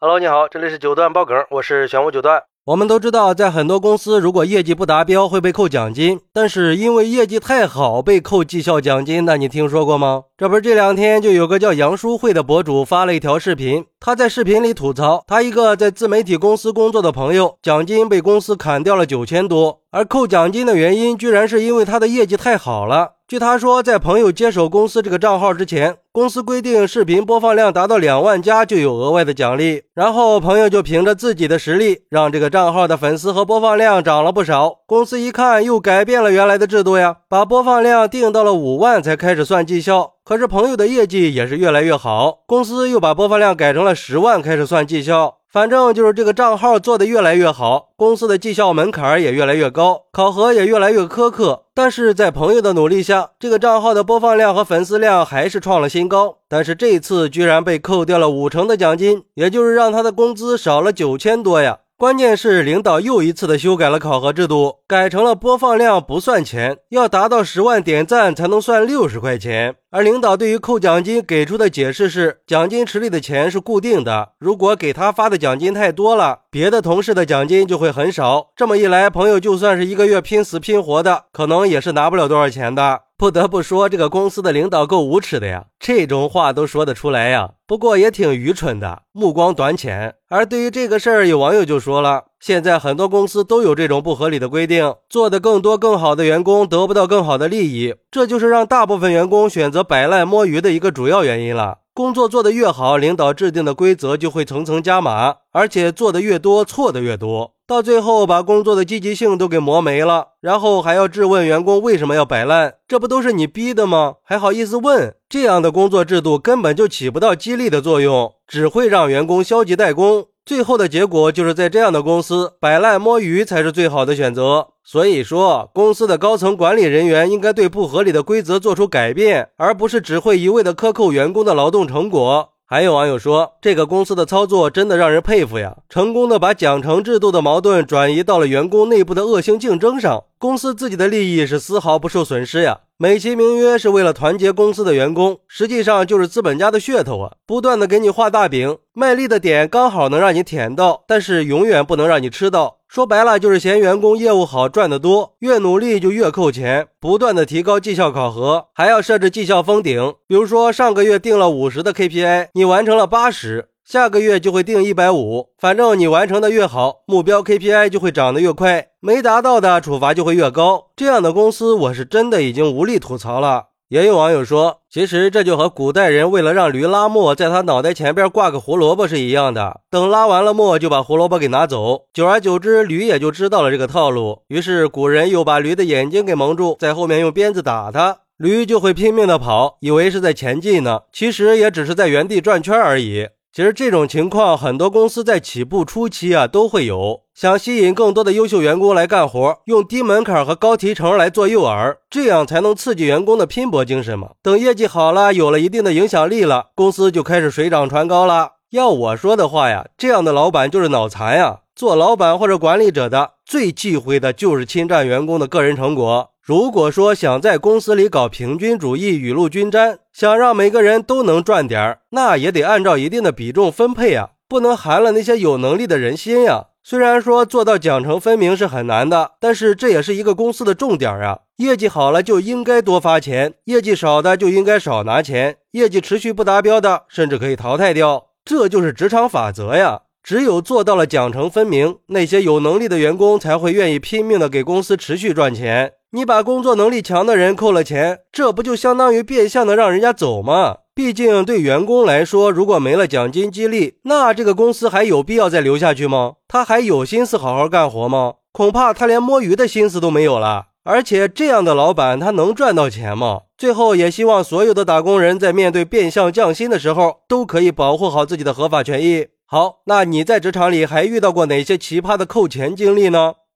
Hello，你好，这里是九段爆梗，我是玄武九段。我们都知道，在很多公司，如果业绩不达标会被扣奖金，但是因为业绩太好被扣绩效奖金，那你听说过吗？这不是这两天就有个叫杨淑慧的博主发了一条视频，他在视频里吐槽，他一个在自媒体公司工作的朋友，奖金被公司砍掉了九千多，而扣奖金的原因居然是因为他的业绩太好了。据他说，在朋友接手公司这个账号之前，公司规定视频播放量达到两万加就有额外的奖励。然后朋友就凭着自己的实力，让这个账号的粉丝和播放量涨了不少。公司一看，又改变了原来的制度呀，把播放量定到了五万才开始算绩效。可是朋友的业绩也是越来越好，公司又把播放量改成了十万开始算绩效。反正就是这个账号做的越来越好，公司的绩效门槛也越来越高，考核也越来越苛刻。但是在朋友的努力下，这个账号的播放量和粉丝量还是创了新高。但是这次居然被扣掉了五成的奖金，也就是让他的工资少了九千多呀。关键是领导又一次的修改了考核制度，改成了播放量不算钱，要达到十万点赞才能算六十块钱。而领导对于扣奖金给出的解释是，奖金池里的钱是固定的，如果给他发的奖金太多了，别的同事的奖金就会很少。这么一来，朋友就算是一个月拼死拼活的，可能也是拿不了多少钱的。不得不说，这个公司的领导够无耻的呀，这种话都说得出来呀。不过也挺愚蠢的，目光短浅。而对于这个事儿，有网友就说了：现在很多公司都有这种不合理的规定，做的更多更好的员工得不到更好的利益，这就是让大部分员工选择摆烂摸鱼的一个主要原因了。工作做得越好，领导制定的规则就会层层加码，而且做得越多，错的越多。到最后把工作的积极性都给磨没了，然后还要质问员工为什么要摆烂，这不都是你逼的吗？还好意思问？这样的工作制度根本就起不到激励的作用，只会让员工消极怠工。最后的结果就是在这样的公司摆烂摸鱼才是最好的选择。所以说，公司的高层管理人员应该对不合理的规则做出改变，而不是只会一味的克扣员工的劳动成果。还有网友说，这个公司的操作真的让人佩服呀，成功的把奖惩制度的矛盾转移到了员工内部的恶性竞争上，公司自己的利益是丝毫不受损失呀。美其名曰是为了团结公司的员工，实际上就是资本家的噱头啊，不断的给你画大饼，卖力的点刚好能让你舔到，但是永远不能让你吃到。说白了就是嫌员工业务好赚得多，越努力就越扣钱，不断的提高绩效考核，还要设置绩效封顶。比如说上个月定了五十的 KPI，你完成了八十，下个月就会定一百五。反正你完成的越好，目标 KPI 就会涨得越快，没达到的处罚就会越高。这样的公司，我是真的已经无力吐槽了。也有网友说，其实这就和古代人为了让驴拉磨，在他脑袋前边挂个胡萝卜是一样的。等拉完了磨，就把胡萝卜给拿走。久而久之，驴也就知道了这个套路。于是古人又把驴的眼睛给蒙住，在后面用鞭子打它，驴就会拼命的跑，以为是在前进呢，其实也只是在原地转圈而已。其实这种情况，很多公司在起步初期啊都会有，想吸引更多的优秀员工来干活，用低门槛和高提成来做诱饵，这样才能刺激员工的拼搏精神嘛。等业绩好了，有了一定的影响力了，公司就开始水涨船高了。要我说的话呀，这样的老板就是脑残呀！做老板或者管理者的，最忌讳的就是侵占员工的个人成果。如果说想在公司里搞平均主义、雨露均沾，想让每个人都能赚点儿，那也得按照一定的比重分配啊，不能寒了那些有能力的人心呀。虽然说做到奖惩分明是很难的，但是这也是一个公司的重点啊。业绩好了就应该多发钱，业绩少的就应该少拿钱，业绩持续不达标的甚至可以淘汰掉，这就是职场法则呀。只有做到了奖惩分明，那些有能力的员工才会愿意拼命的给公司持续赚钱。你把工作能力强的人扣了钱，这不就相当于变相的让人家走吗？毕竟对员工来说，如果没了奖金激励，那这个公司还有必要再留下去吗？他还有心思好好干活吗？恐怕他连摸鱼的心思都没有了。而且这样的老板，他能赚到钱吗？最后也希望所有的打工人在面对变相降薪的时候，都可以保护好自己的合法权益。好，那你在职场里还遇到过哪些奇葩的扣钱经历呢？